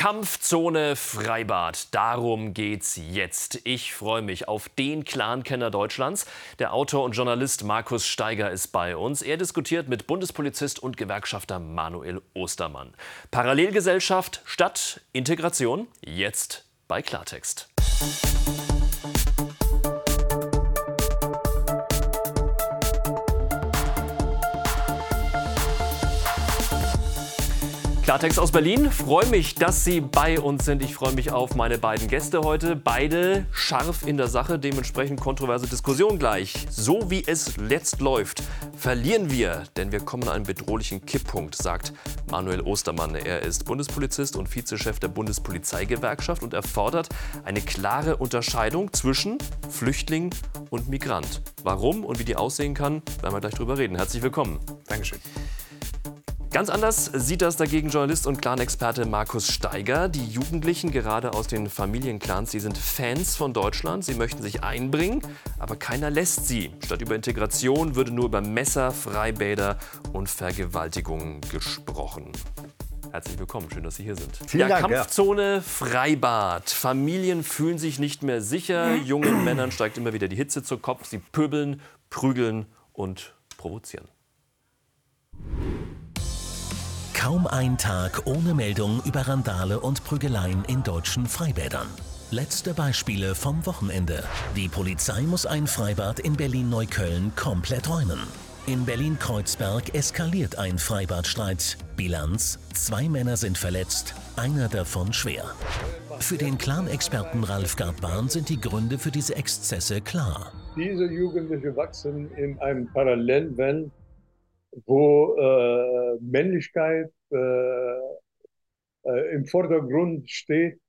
Kampfzone Freibad. Darum geht's jetzt. Ich freue mich auf den Clan-Kenner Deutschlands. Der Autor und Journalist Markus Steiger ist bei uns. Er diskutiert mit Bundespolizist und Gewerkschafter Manuel Ostermann. Parallelgesellschaft statt Integration. Jetzt bei Klartext. Klartext aus Berlin. Freue mich, dass Sie bei uns sind. Ich freue mich auf meine beiden Gäste heute. Beide scharf in der Sache, dementsprechend kontroverse Diskussion gleich. So wie es letzt läuft, verlieren wir, denn wir kommen an einen bedrohlichen Kipppunkt, sagt Manuel Ostermann. Er ist Bundespolizist und Vizechef der Bundespolizeigewerkschaft und er fordert eine klare Unterscheidung zwischen Flüchtling und Migrant. Warum und wie die aussehen kann, werden wir gleich drüber reden. Herzlich willkommen. Dankeschön. Ganz anders sieht das dagegen Journalist und Clan-Experte Markus Steiger. Die Jugendlichen, gerade aus den Familienclans, die sind Fans von Deutschland. Sie möchten sich einbringen, aber keiner lässt sie. Statt über Integration würde nur über Messer, Freibäder und Vergewaltigungen gesprochen. Herzlich willkommen, schön, dass Sie hier sind. Vielen ja, Dank, Kampfzone ja. Freibad. Familien fühlen sich nicht mehr sicher. Jungen Männern steigt immer wieder die Hitze zu Kopf. Sie pöbeln, prügeln und provozieren. Kaum ein Tag ohne Meldung über Randale und Prügeleien in deutschen Freibädern. Letzte Beispiele vom Wochenende. Die Polizei muss ein Freibad in Berlin-Neukölln komplett räumen. In Berlin-Kreuzberg eskaliert ein Freibadstreit. Bilanz: Zwei Männer sind verletzt, einer davon schwer. Für den Clan-Experten Ralf Gartbahn sind die Gründe für diese Exzesse klar. Diese Jugendlichen wachsen in einem Parallelwelt wo äh, Männlichkeit äh, äh, im Vordergrund steht,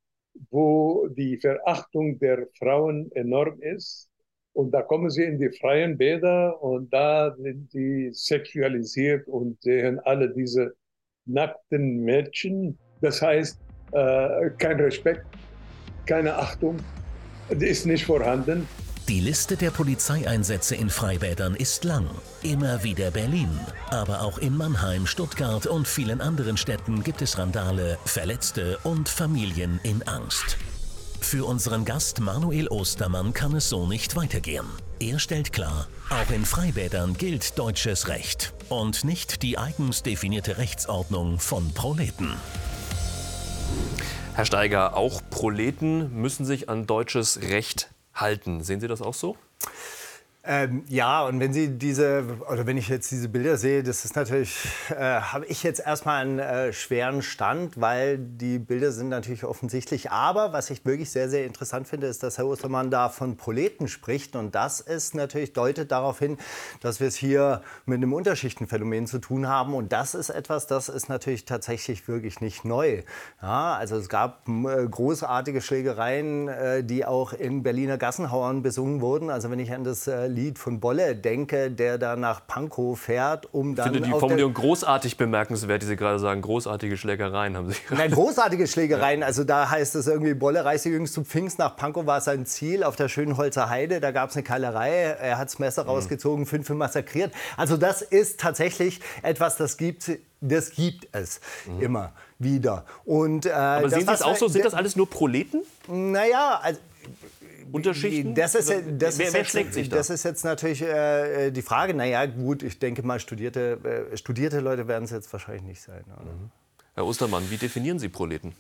wo die Verachtung der Frauen enorm ist. Und da kommen sie in die freien Bäder und da sind sie sexualisiert und sehen alle diese nackten Mädchen. Das heißt, äh, kein Respekt, keine Achtung, ist nicht vorhanden. Die Liste der Polizeieinsätze in Freibädern ist lang. Immer wieder Berlin. Aber auch in Mannheim, Stuttgart und vielen anderen Städten gibt es Randale, Verletzte und Familien in Angst. Für unseren Gast Manuel Ostermann kann es so nicht weitergehen. Er stellt klar, auch in Freibädern gilt deutsches Recht und nicht die eigens definierte Rechtsordnung von Proleten. Herr Steiger, auch Proleten müssen sich an deutsches Recht halten. Sehen Sie das auch so? Ähm, ja, und wenn Sie diese, oder wenn ich jetzt diese Bilder sehe, das ist natürlich, äh, habe ich jetzt erstmal einen äh, schweren Stand, weil die Bilder sind natürlich offensichtlich. Aber was ich wirklich sehr, sehr interessant finde, ist, dass Herr Ostermann da von Proleten spricht. Und das ist natürlich, deutet darauf hin, dass wir es hier mit einem Unterschichtenphänomen zu tun haben. Und das ist etwas, das ist natürlich tatsächlich wirklich nicht neu. Ja, also es gab äh, großartige Schlägereien, äh, die auch in Berliner Gassenhauern besungen wurden. Also wenn ich an das äh, Lied von Bolle denke, der da nach Pankow fährt, um dann. Ich finde die Formulierung großartig bemerkenswert, die Sie gerade sagen. Großartige Schlägereien haben Sie gerade. Nein, großartige Schlägereien. Also da heißt es irgendwie, Bolle reiste jüngst zu Pfingst nach Pankow, war sein Ziel auf der schönen Holzer Heide. Da gab es eine Keilerei. Er hat das Messer mhm. rausgezogen, fünf massakriert. Also das ist tatsächlich etwas, das gibt das gibt es mhm. immer wieder. Und, äh, Aber sehen Sie es auch so? Sind das alles nur Proleten? Naja, also, Unterschichten? Das ist, das wer, ist wer schlägt sich da? Das ist jetzt natürlich äh, die Frage. Naja, gut, ich denke mal, studierte, äh, studierte Leute werden es jetzt wahrscheinlich nicht sein. Mhm. Herr Ostermann, wie definieren Sie Proleten?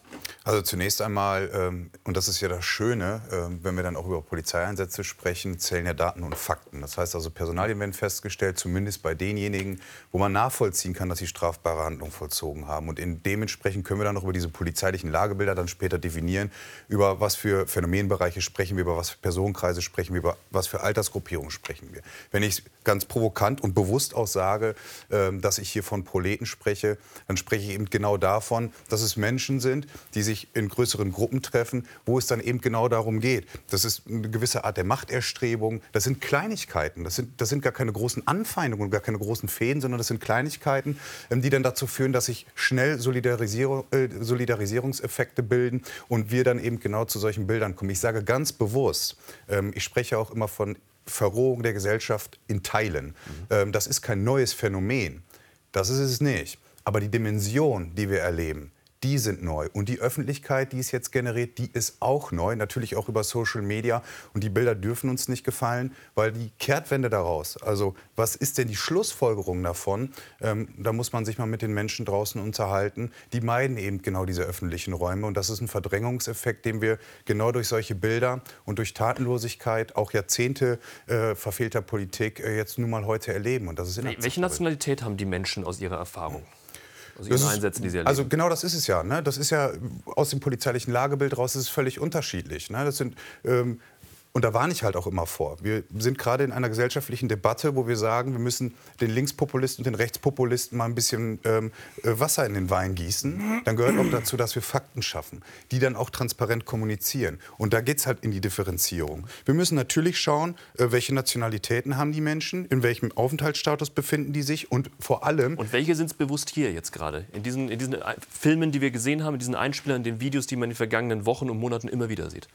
Also zunächst einmal, ähm, und das ist ja das Schöne, ähm, wenn wir dann auch über Polizeieinsätze sprechen, zählen ja Daten und Fakten. Das heißt also, Personalien werden festgestellt, zumindest bei denjenigen, wo man nachvollziehen kann, dass sie strafbare Handlungen vollzogen haben. Und in dementsprechend können wir dann noch über diese polizeilichen Lagebilder dann später definieren, über was für Phänomenbereiche sprechen wir, über was für Personenkreise sprechen wir, über was für Altersgruppierungen sprechen wir. Wenn ich ganz provokant und bewusst auch sage, ähm, dass ich hier von Proleten spreche, dann spreche ich eben genau davon, dass es Menschen sind, die sich in größeren Gruppen treffen, wo es dann eben genau darum geht. Das ist eine gewisse Art der Machterstrebung. Das sind Kleinigkeiten. Das sind, das sind gar keine großen Anfeindungen, gar keine großen Fäden, sondern das sind Kleinigkeiten, ähm, die dann dazu führen, dass sich schnell Solidarisierung, äh, Solidarisierungseffekte bilden und wir dann eben genau zu solchen Bildern kommen. Ich sage ganz bewusst, ähm, ich spreche auch immer von Verrohung der Gesellschaft in Teilen. Mhm. Ähm, das ist kein neues Phänomen. Das ist es nicht. Aber die Dimension, die wir erleben, die sind neu. Und die Öffentlichkeit, die es jetzt generiert, die ist auch neu, natürlich auch über Social Media. Und die Bilder dürfen uns nicht gefallen, weil die Kehrtwende daraus, also was ist denn die Schlussfolgerung davon? Ähm, da muss man sich mal mit den Menschen draußen unterhalten. Die meiden eben genau diese öffentlichen Räume. Und das ist ein Verdrängungseffekt, den wir genau durch solche Bilder und durch Tatenlosigkeit, auch Jahrzehnte äh, verfehlter Politik, äh, jetzt nun mal heute erleben. Und das ist Welche Nationalität haben die Menschen aus Ihrer Erfahrung? Aus Ihren ist, Einsätzen, die Sie erleben? Also genau das ist es ja. Ne? Das ist ja aus dem polizeilichen Lagebild raus ist es völlig unterschiedlich. Ne? Das sind ähm, und da warne ich halt auch immer vor. Wir sind gerade in einer gesellschaftlichen Debatte, wo wir sagen, wir müssen den Linkspopulisten und den Rechtspopulisten mal ein bisschen ähm, äh, Wasser in den Wein gießen. Dann gehört auch dazu, dass wir Fakten schaffen, die dann auch transparent kommunizieren. Und da geht es halt in die Differenzierung. Wir müssen natürlich schauen, äh, welche Nationalitäten haben die Menschen, in welchem Aufenthaltsstatus befinden die sich und vor allem. Und welche sind es bewusst hier jetzt gerade? In diesen, in diesen Filmen, die wir gesehen haben, in diesen Einspielern, in den Videos, die man in den vergangenen Wochen und Monaten immer wieder sieht?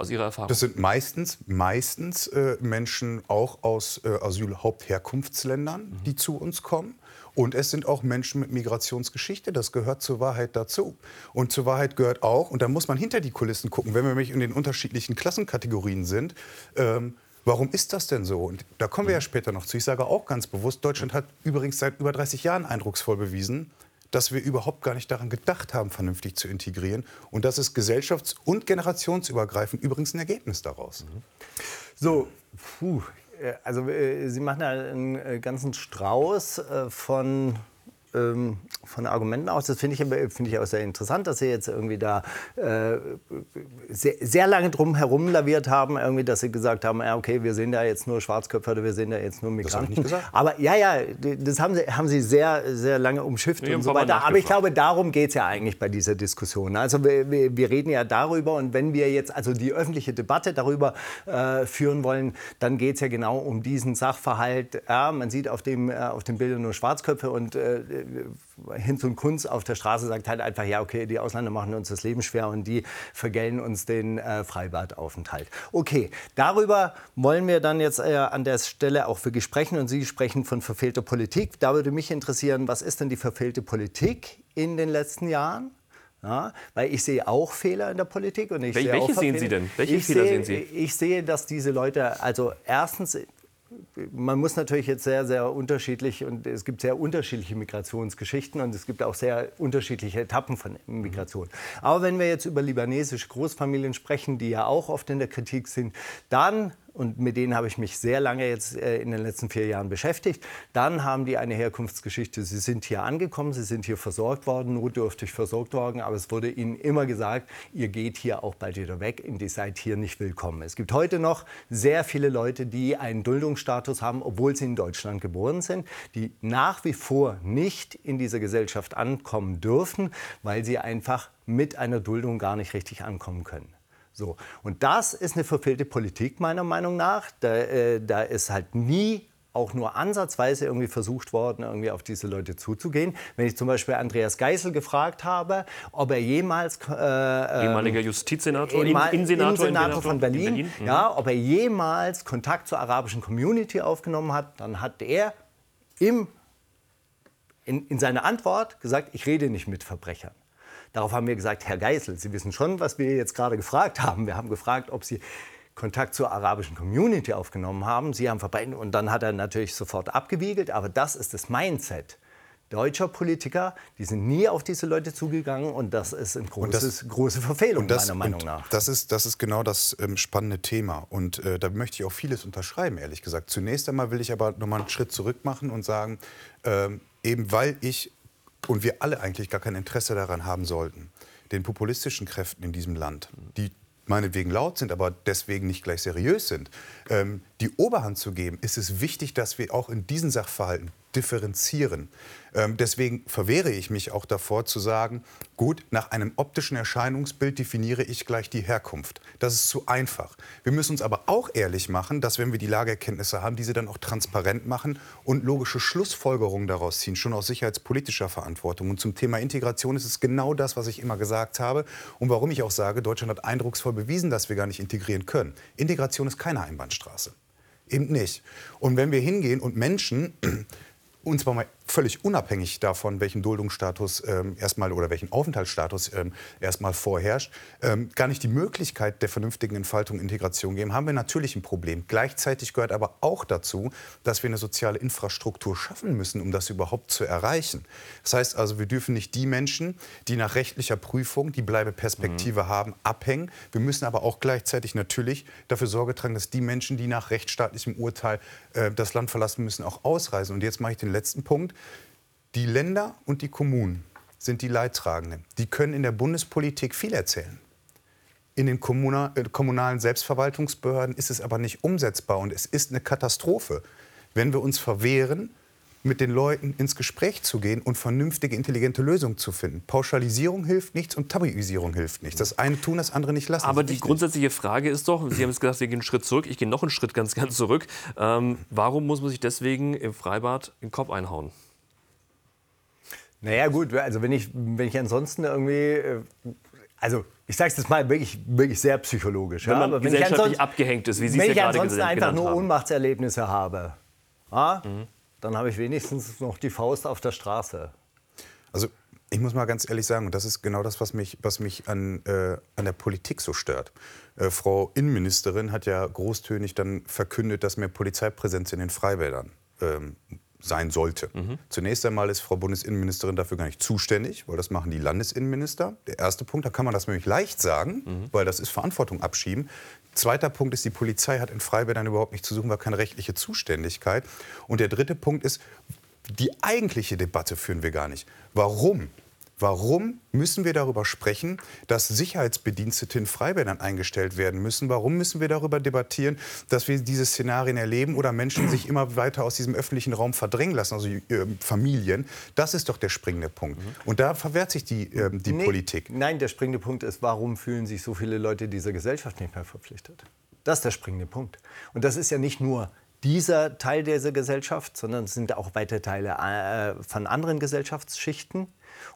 Aus Ihrer Erfahrung? Das sind meistens, meistens äh, Menschen auch aus äh, Asylhauptherkunftsländern, mhm. die zu uns kommen. Und es sind auch Menschen mit Migrationsgeschichte. Das gehört zur Wahrheit dazu. Und zur Wahrheit gehört auch, und da muss man hinter die Kulissen gucken, wenn wir nämlich in den unterschiedlichen Klassenkategorien sind, ähm, Warum ist das denn so? Und da kommen wir ja mhm. später noch zu. Ich sage auch ganz bewusst, Deutschland hat übrigens seit über 30 Jahren eindrucksvoll bewiesen, dass wir überhaupt gar nicht daran gedacht haben, vernünftig zu integrieren. Und das ist gesellschafts- und generationsübergreifend übrigens ein Ergebnis daraus. So, puh, äh, also äh, Sie machen ja einen äh, ganzen Strauß von ähm, von Argumenten aus. Das finde ich, find ich auch sehr interessant, dass Sie jetzt irgendwie da äh, sehr, sehr, lange drum herum laviert haben, irgendwie, dass Sie gesagt haben, ja, okay, wir sehen da jetzt nur Schwarzköpfe oder wir sehen da jetzt nur Migranten. Das Aber ja, ja, das haben Sie, haben Sie sehr, sehr lange umschifft und so weiter. Aber ich glaube, darum geht es ja eigentlich bei dieser Diskussion. Also wir, wir, wir, reden ja darüber und wenn wir jetzt also die öffentliche Debatte darüber äh, führen wollen, dann geht es ja genau um diesen Sachverhalt. Ja, man sieht auf dem, äh, auf dem Bild nur Schwarzköpfe und äh, Hinz und Kunz auf der Straße sagt halt einfach, ja, okay, die Ausländer machen uns das Leben schwer und die vergällen uns den äh, Freibadaufenthalt. Okay, darüber wollen wir dann jetzt äh, an der Stelle auch wirklich sprechen und Sie sprechen von verfehlter Politik. Da würde mich interessieren, was ist denn die verfehlte Politik in den letzten Jahren? Ja, weil ich sehe auch Fehler in der Politik. Und ich Welche sehe auch sehen Sie denn? Welche ich Fehler sehe, sehen Sie? Ich sehe, dass diese Leute, also erstens man muss natürlich jetzt sehr, sehr unterschiedlich und es gibt sehr unterschiedliche Migrationsgeschichten und es gibt auch sehr unterschiedliche Etappen von Migration. Aber wenn wir jetzt über libanesische Großfamilien sprechen, die ja auch oft in der Kritik sind, dann und mit denen habe ich mich sehr lange jetzt äh, in den letzten vier Jahren beschäftigt. Dann haben die eine Herkunftsgeschichte. Sie sind hier angekommen, sie sind hier versorgt worden, notdürftig versorgt worden, aber es wurde ihnen immer gesagt, ihr geht hier auch bald wieder weg, ihr seid hier nicht willkommen. Es gibt heute noch sehr viele Leute, die einen Duldungsstatus haben, obwohl sie in Deutschland geboren sind, die nach wie vor nicht in dieser Gesellschaft ankommen dürfen, weil sie einfach mit einer Duldung gar nicht richtig ankommen können. So. Und das ist eine verfehlte Politik meiner Meinung nach. Da, äh, da ist halt nie auch nur ansatzweise irgendwie versucht worden, irgendwie auf diese Leute zuzugehen. Wenn ich zum Beispiel Andreas Geisel gefragt habe, ob er jemals äh, ähm, ehemaliger Justizsenator, Innensenator, Innensenator von Berlin, in Berlin. Mhm. ja, ob er jemals Kontakt zur arabischen Community aufgenommen hat, dann hat er im, in, in seiner Antwort gesagt, ich rede nicht mit Verbrechern. Darauf haben wir gesagt, Herr Geisel, Sie wissen schon, was wir jetzt gerade gefragt haben. Wir haben gefragt, ob Sie Kontakt zur arabischen Community aufgenommen haben. Sie haben verbreitet und dann hat er natürlich sofort abgewiegelt. Aber das ist das Mindset deutscher Politiker, die sind nie auf diese Leute zugegangen und das ist eine große Verfehlung das, meiner Meinung nach. Das ist, das ist genau das ähm, spannende Thema und äh, da möchte ich auch vieles unterschreiben, ehrlich gesagt. Zunächst einmal will ich aber noch mal einen Schritt zurück machen und sagen, ähm, eben weil ich und wir alle eigentlich gar kein Interesse daran haben sollten, den populistischen Kräften in diesem Land, die meinetwegen laut sind, aber deswegen nicht gleich seriös sind, ähm, die Oberhand zu geben, ist es wichtig, dass wir auch in diesen Sachverhalten differenzieren. Ähm, deswegen verwehre ich mich auch davor zu sagen, gut, nach einem optischen Erscheinungsbild definiere ich gleich die Herkunft. Das ist zu einfach. Wir müssen uns aber auch ehrlich machen, dass wenn wir die Lageerkenntnisse haben, diese dann auch transparent machen und logische Schlussfolgerungen daraus ziehen, schon aus sicherheitspolitischer Verantwortung. Und zum Thema Integration ist es genau das, was ich immer gesagt habe und warum ich auch sage, Deutschland hat eindrucksvoll bewiesen, dass wir gar nicht integrieren können. Integration ist keine Einbahnstraße. Eben nicht. Und wenn wir hingehen und Menschen uns mal völlig unabhängig davon, welchen Duldungsstatus ähm, erstmal oder welchen Aufenthaltsstatus ähm, erstmal vorherrscht, ähm, gar nicht die Möglichkeit der vernünftigen Entfaltung und Integration geben, haben wir natürlich ein Problem. Gleichzeitig gehört aber auch dazu, dass wir eine soziale Infrastruktur schaffen müssen, um das überhaupt zu erreichen. Das heißt also, wir dürfen nicht die Menschen, die nach rechtlicher Prüfung die Bleibeperspektive mhm. haben, abhängen. Wir müssen aber auch gleichzeitig natürlich dafür Sorge tragen, dass die Menschen, die nach rechtsstaatlichem Urteil äh, das Land verlassen müssen, auch ausreisen. Und jetzt mache ich den letzten Punkt. Die Länder und die Kommunen sind die Leidtragenden. Die können in der Bundespolitik viel erzählen. In den äh, kommunalen Selbstverwaltungsbehörden ist es aber nicht umsetzbar und es ist eine Katastrophe, wenn wir uns verwehren, mit den Leuten ins Gespräch zu gehen und vernünftige, intelligente Lösungen zu finden. Pauschalisierung hilft nichts und Tabuisierung hilft nichts. Das eine tun, das andere nicht lassen. Aber die grundsätzliche Frage ist doch, Sie haben jetzt gesagt, Sie gehen einen Schritt zurück, ich gehe noch einen Schritt ganz, ganz zurück. Ähm, warum muss man sich deswegen im Freibad den Kopf einhauen? Naja gut, also wenn ich, wenn ich ansonsten irgendwie, äh, also ich sage es jetzt mal wirklich, wirklich sehr psychologisch. Wenn man ja, wenn gesellschaftlich abgehängt ist, wie Sie es ja gerade Wenn ich ansonsten einfach nur haben. Ohnmachtserlebnisse habe, ja, mhm. dann habe ich wenigstens noch die Faust auf der Straße. Also ich muss mal ganz ehrlich sagen, und das ist genau das, was mich, was mich an, äh, an der Politik so stört. Äh, Frau Innenministerin hat ja großtönig dann verkündet, dass mehr Polizeipräsenz in den Freibädern ähm, sein sollte. Mhm. Zunächst einmal ist Frau Bundesinnenministerin dafür gar nicht zuständig, weil das machen die Landesinnenminister. Der erste Punkt, da kann man das nämlich leicht sagen, mhm. weil das ist Verantwortung abschieben. Zweiter Punkt ist, die Polizei hat in Freibädern überhaupt nicht zu suchen, weil keine rechtliche Zuständigkeit. Und der dritte Punkt ist, die eigentliche Debatte führen wir gar nicht. Warum Warum müssen wir darüber sprechen, dass Sicherheitsbedienstete in Freibädern eingestellt werden müssen? Warum müssen wir darüber debattieren, dass wir diese Szenarien erleben oder Menschen sich immer weiter aus diesem öffentlichen Raum verdrängen lassen, also äh, Familien? Das ist doch der springende Punkt. Und da verwehrt sich die, äh, die nee, Politik. Nein, der springende Punkt ist, warum fühlen sich so viele Leute dieser Gesellschaft nicht mehr verpflichtet? Das ist der springende Punkt. Und das ist ja nicht nur dieser Teil dieser Gesellschaft, sondern es sind auch weite Teile äh, von anderen Gesellschaftsschichten.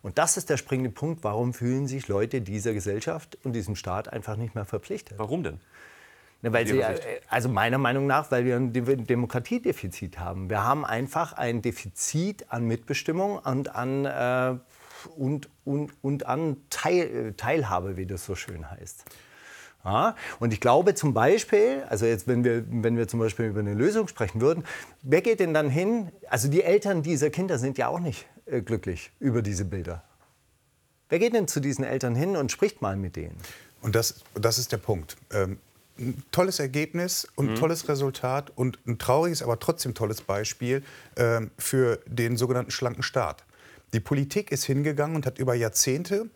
Und das ist der springende Punkt, warum fühlen sich Leute dieser Gesellschaft und diesem Staat einfach nicht mehr verpflichtet. Warum denn? Na, weil sie, äh, also meiner Meinung nach, weil wir ein Demokratiedefizit haben. Wir haben einfach ein Defizit an Mitbestimmung und an, äh, und, und, und an Teil, Teilhabe, wie das so schön heißt. Ja, und ich glaube zum Beispiel, also jetzt, wenn wir, wenn wir zum Beispiel über eine Lösung sprechen würden, wer geht denn dann hin? Also die Eltern dieser Kinder sind ja auch nicht äh, glücklich über diese Bilder. Wer geht denn zu diesen Eltern hin und spricht mal mit denen? Und das, das ist der Punkt. Ähm, ein tolles Ergebnis und mhm. tolles Resultat und ein trauriges, aber trotzdem tolles Beispiel ähm, für den sogenannten schlanken Staat. Die Politik ist hingegangen und hat über Jahrzehnte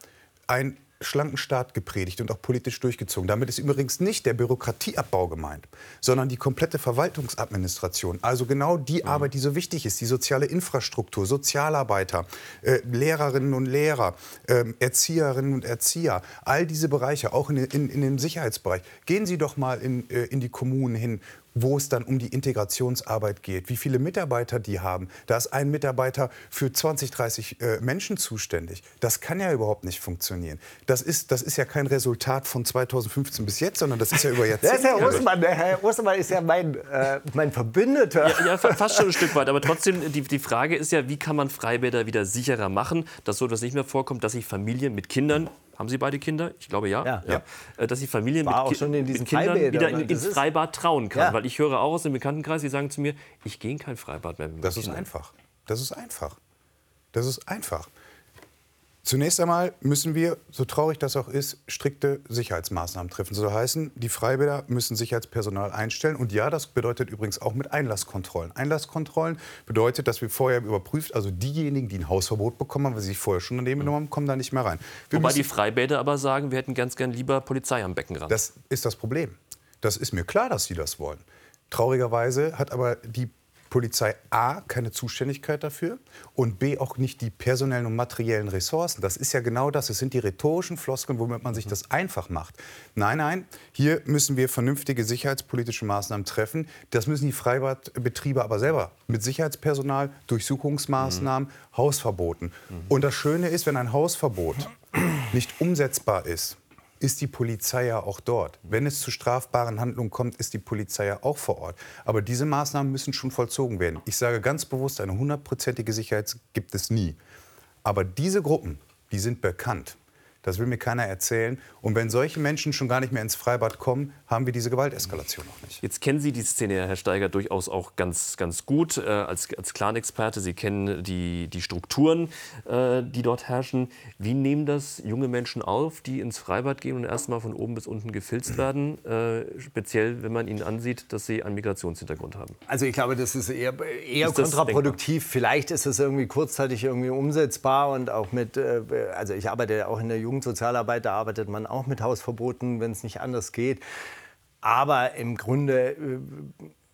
ein schlanken Staat gepredigt und auch politisch durchgezogen. Damit ist übrigens nicht der Bürokratieabbau gemeint, sondern die komplette Verwaltungsadministration. Also genau die mhm. Arbeit, die so wichtig ist, die soziale Infrastruktur, Sozialarbeiter, äh, Lehrerinnen und Lehrer, äh, Erzieherinnen und Erzieher, all diese Bereiche, auch in, in, in den Sicherheitsbereich. Gehen Sie doch mal in, äh, in die Kommunen hin, wo es dann um die Integrationsarbeit geht, wie viele Mitarbeiter die haben. Da ist ein Mitarbeiter für 20, 30 äh, Menschen zuständig. Das kann ja überhaupt nicht funktionieren. Das ist, das ist ja kein Resultat von 2015 bis jetzt, sondern das ist ja über Jahrzehnte. Das ist Herr Ostermann. Der Herr Ostermann ist ja mein, äh, mein Verbündeter. Ja, ja, fast schon ein Stück weit. Aber trotzdem, die, die Frage ist ja, wie kann man Freibäder wieder sicherer machen, dass so etwas nicht mehr vorkommt, dass sich Familien mit Kindern haben Sie beide Kinder? Ich glaube ja. ja. ja. Äh, dass die Familie mit, mit, Kindern Freibäder, wieder in, ins Freibad trauen kann. Ja. Weil ich höre auch aus dem Bekanntenkreis, die sagen zu mir, ich gehe in kein Freibad mehr. Mit das ist einfach. Das ist einfach. Das ist einfach. Zunächst einmal müssen wir, so traurig das auch ist, strikte Sicherheitsmaßnahmen treffen. So heißen, die Freibäder müssen Sicherheitspersonal einstellen. Und ja, das bedeutet übrigens auch mit Einlasskontrollen. Einlasskontrollen bedeutet, dass wir vorher überprüft, also diejenigen, die ein Hausverbot bekommen haben, weil sie sich vorher schon daneben genommen haben, kommen da nicht mehr rein. Wir Wobei die Freibäder aber sagen, wir hätten ganz gern lieber Polizei am Beckenrand. Das ist das Problem. Das ist mir klar, dass sie das wollen. Traurigerweise hat aber die Polizei A keine Zuständigkeit dafür und B auch nicht die personellen und materiellen Ressourcen. Das ist ja genau das. Es sind die rhetorischen Floskeln, womit man sich das einfach macht. Nein, nein, hier müssen wir vernünftige sicherheitspolitische Maßnahmen treffen. Das müssen die Freibadbetriebe aber selber mit Sicherheitspersonal, Durchsuchungsmaßnahmen, mhm. Hausverboten. Mhm. Und das Schöne ist, wenn ein Hausverbot nicht umsetzbar ist, ist die Polizei ja auch dort. Wenn es zu strafbaren Handlungen kommt, ist die Polizei ja auch vor Ort. Aber diese Maßnahmen müssen schon vollzogen werden. Ich sage ganz bewusst, eine hundertprozentige Sicherheit gibt es nie. Aber diese Gruppen, die sind bekannt. Das will mir keiner erzählen. Und wenn solche Menschen schon gar nicht mehr ins Freibad kommen, haben wir diese Gewalteskalation noch nicht. Jetzt kennen Sie die Szene, Herr Steiger, durchaus auch ganz, ganz gut äh, als, als Clan-Experte. Sie kennen die, die Strukturen, äh, die dort herrschen. Wie nehmen das junge Menschen auf, die ins Freibad gehen und erstmal von oben bis unten gefilzt werden? Äh, speziell, wenn man ihnen ansieht, dass sie einen Migrationshintergrund haben. Also ich glaube, das ist eher, eher ist kontraproduktiv. Vielleicht ist es irgendwie kurzzeitig irgendwie umsetzbar und auch mit, äh, also ich arbeite auch in der Jugendsozialarbeit, arbeitet man auch mit Hausverboten, wenn es nicht anders geht. Aber im Grunde äh,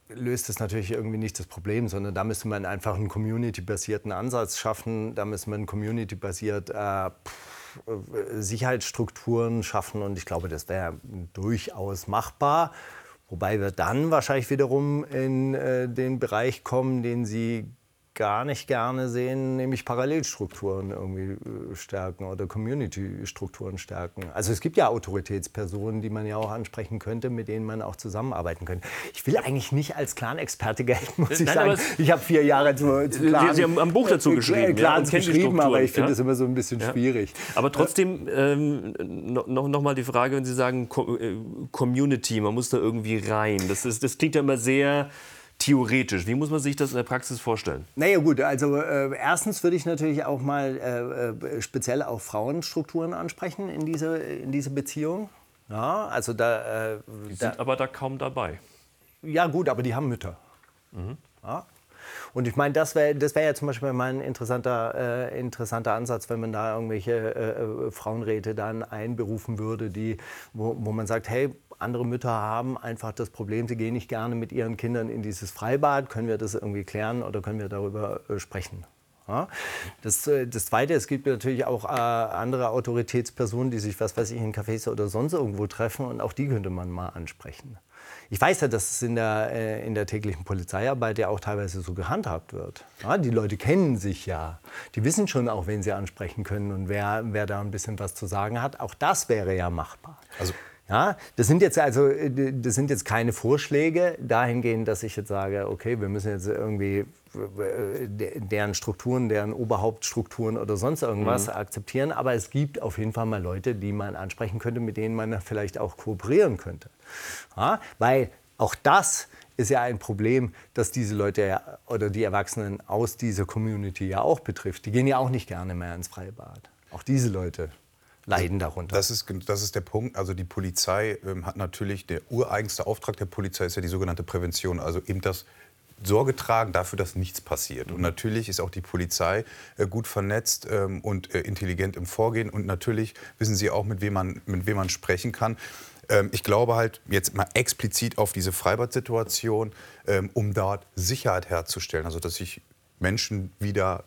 löst es natürlich irgendwie nicht das Problem, sondern da müsste man einfach einen community-basierten Ansatz schaffen. Da müsste man community-basiert äh, Sicherheitsstrukturen schaffen und ich glaube, das wäre durchaus machbar. Wobei wir dann wahrscheinlich wiederum in äh, den Bereich kommen, den Sie gar nicht gerne sehen, nämlich Parallelstrukturen irgendwie äh, stärken oder Community-Strukturen stärken. Also es gibt ja Autoritätspersonen, die man ja auch ansprechen könnte, mit denen man auch zusammenarbeiten könnte. Ich will eigentlich nicht als Clan-Experte gelten, muss ich Nein, sagen. Ich habe vier Jahre zu, zu Clan, Sie, haben ein Buch dazu geschrieben. Clans ja, geschrieben, aber ich finde ja? das immer so ein bisschen ja? schwierig. Aber trotzdem ähm, noch, noch mal die Frage, wenn Sie sagen äh, Community, man muss da irgendwie rein. Das, ist, das klingt ja immer sehr theoretisch. Wie muss man sich das in der Praxis vorstellen? Naja gut, also äh, erstens würde ich natürlich auch mal äh, äh, speziell auch Frauenstrukturen ansprechen in diese, in diese Beziehung. Ja, also da, äh, die sind da, aber da kaum dabei. Ja gut, aber die haben Mütter. Mhm. Ja. Und ich meine, das wäre das wär ja zum Beispiel mal ein interessanter, äh, interessanter Ansatz, wenn man da irgendwelche äh, äh Frauenräte dann einberufen würde, die, wo, wo man sagt, hey, andere Mütter haben einfach das Problem, sie gehen nicht gerne mit ihren Kindern in dieses Freibad. Können wir das irgendwie klären oder können wir darüber äh, sprechen? Ja. Das, äh, das, Zweite, es gibt natürlich auch äh, andere Autoritätspersonen, die sich, was weiß ich, in Cafés oder sonst irgendwo treffen und auch die könnte man mal ansprechen. Ich weiß ja, dass es in der, äh, in der täglichen Polizeiarbeit ja auch teilweise so gehandhabt wird. Ja, die Leute kennen sich ja. Die wissen schon auch, wen sie ansprechen können und wer, wer da ein bisschen was zu sagen hat. Auch das wäre ja machbar. Also ja, das sind jetzt also das sind jetzt keine Vorschläge dahingehend, dass ich jetzt sage, okay, wir müssen jetzt irgendwie äh, deren Strukturen, deren Oberhauptstrukturen oder sonst irgendwas mhm. akzeptieren. Aber es gibt auf jeden Fall mal Leute, die man ansprechen könnte, mit denen man vielleicht auch kooperieren könnte. Ja, weil auch das ist ja ein Problem, das diese Leute ja, oder die Erwachsenen aus dieser Community ja auch betrifft. Die gehen ja auch nicht gerne mehr ins Freibad. Auch diese Leute leiden darunter. Das ist, das ist der Punkt. Also die Polizei ähm, hat natürlich, der ureigenste Auftrag der Polizei ist ja die sogenannte Prävention. Also eben das Sorge tragen dafür, dass nichts passiert. Und natürlich ist auch die Polizei äh, gut vernetzt ähm, und äh, intelligent im Vorgehen. Und natürlich wissen sie auch, mit wem man, mit wem man sprechen kann. Ähm, ich glaube halt jetzt mal explizit auf diese Freibad-Situation, ähm, um dort Sicherheit herzustellen. Also dass sich Menschen wieder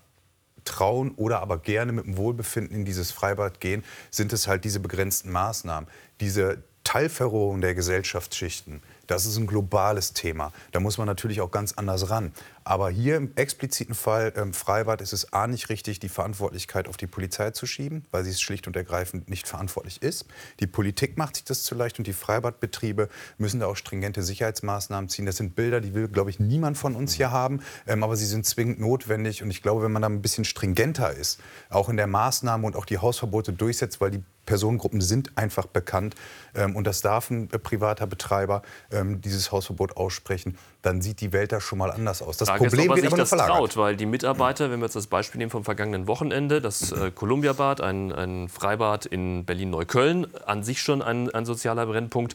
trauen oder aber gerne mit dem Wohlbefinden in dieses Freibad gehen, sind es halt diese begrenzten Maßnahmen. Diese Teilverrohung der Gesellschaftsschichten, das ist ein globales Thema. Da muss man natürlich auch ganz anders ran. Aber hier im expliziten Fall ähm, Freibad ist es A nicht richtig, die Verantwortlichkeit auf die Polizei zu schieben, weil sie es schlicht und ergreifend nicht verantwortlich ist. Die Politik macht sich das zu leicht und die Freibadbetriebe müssen da auch stringente Sicherheitsmaßnahmen ziehen. Das sind Bilder, die will, glaube ich, niemand von uns hier haben, ähm, aber sie sind zwingend notwendig. Und ich glaube, wenn man da ein bisschen stringenter ist, auch in der Maßnahme und auch die Hausverbote durchsetzt, weil die Personengruppen sind einfach bekannt ähm, und das darf ein äh, privater Betreiber ähm, dieses Hausverbot aussprechen, dann sieht die Welt da schon mal anders aus. Das Frage Problem ist, ob er sich das verlagert. traut, weil die Mitarbeiter, wenn wir jetzt das Beispiel nehmen vom vergangenen Wochenende, das äh, Columbia Bad, ein, ein Freibad in Berlin-Neukölln, an sich schon ein, ein sozialer Brennpunkt,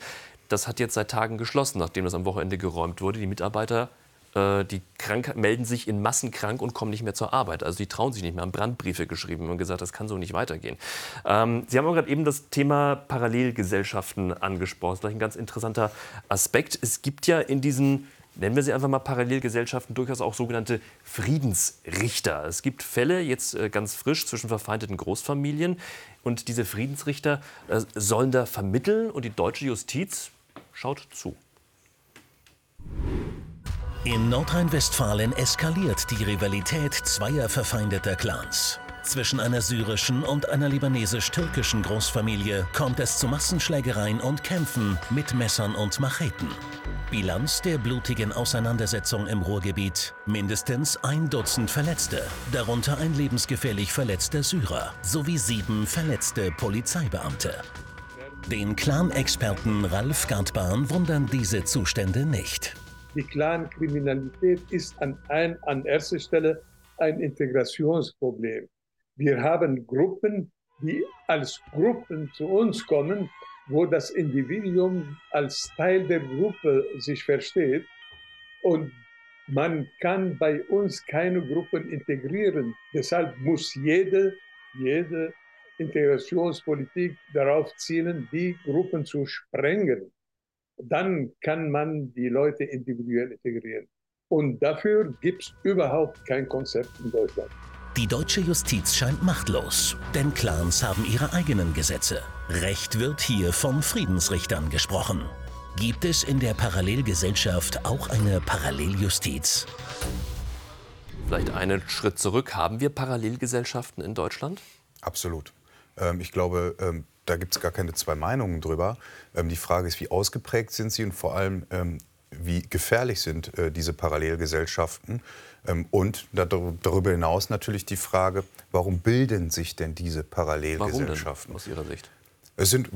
das hat jetzt seit Tagen geschlossen, nachdem das am Wochenende geräumt wurde. Die Mitarbeiter äh, die krank, melden sich in Massen krank und kommen nicht mehr zur Arbeit. Also die trauen sich nicht mehr, haben Brandbriefe geschrieben und gesagt, das kann so nicht weitergehen. Ähm, Sie haben gerade eben das Thema Parallelgesellschaften angesprochen. Das ist vielleicht ein ganz interessanter Aspekt. Es gibt ja in diesen nennen wir sie einfach mal Parallelgesellschaften, durchaus auch sogenannte Friedensrichter. Es gibt Fälle, jetzt äh, ganz frisch, zwischen verfeindeten Großfamilien. Und diese Friedensrichter äh, sollen da vermitteln und die deutsche Justiz schaut zu. In Nordrhein-Westfalen eskaliert die Rivalität zweier verfeindeter Clans. Zwischen einer syrischen und einer libanesisch-türkischen Großfamilie kommt es zu Massenschlägereien und Kämpfen mit Messern und Macheten. Bilanz der blutigen Auseinandersetzung im Ruhrgebiet: mindestens ein Dutzend Verletzte, darunter ein lebensgefährlich verletzter Syrer sowie sieben verletzte Polizeibeamte. Den Clan-Experten Ralf Gartbahn wundern diese Zustände nicht. Die Clankriminalität ist an, ein, an erster Stelle ein Integrationsproblem. Wir haben Gruppen, die als Gruppen zu uns kommen, wo das Individuum als Teil der Gruppe sich versteht. Und man kann bei uns keine Gruppen integrieren. Deshalb muss jede, jede Integrationspolitik darauf zielen, die Gruppen zu sprengen. Dann kann man die Leute individuell integrieren. Und dafür gibt es überhaupt kein Konzept in Deutschland. Die deutsche Justiz scheint machtlos, denn Clans haben ihre eigenen Gesetze. Recht wird hier von Friedensrichtern gesprochen. Gibt es in der Parallelgesellschaft auch eine Paralleljustiz? Vielleicht einen Schritt zurück. Haben wir Parallelgesellschaften in Deutschland? Absolut. Ähm, ich glaube, ähm, da gibt es gar keine zwei Meinungen drüber. Ähm, die Frage ist, wie ausgeprägt sind sie und vor allem, wie gefährlich sind äh, diese Parallelgesellschaften. und darüber hinaus natürlich die Frage, warum bilden sich denn diese Parallelgesellschaften? Warum denn, aus Ihrer Sicht? Es sind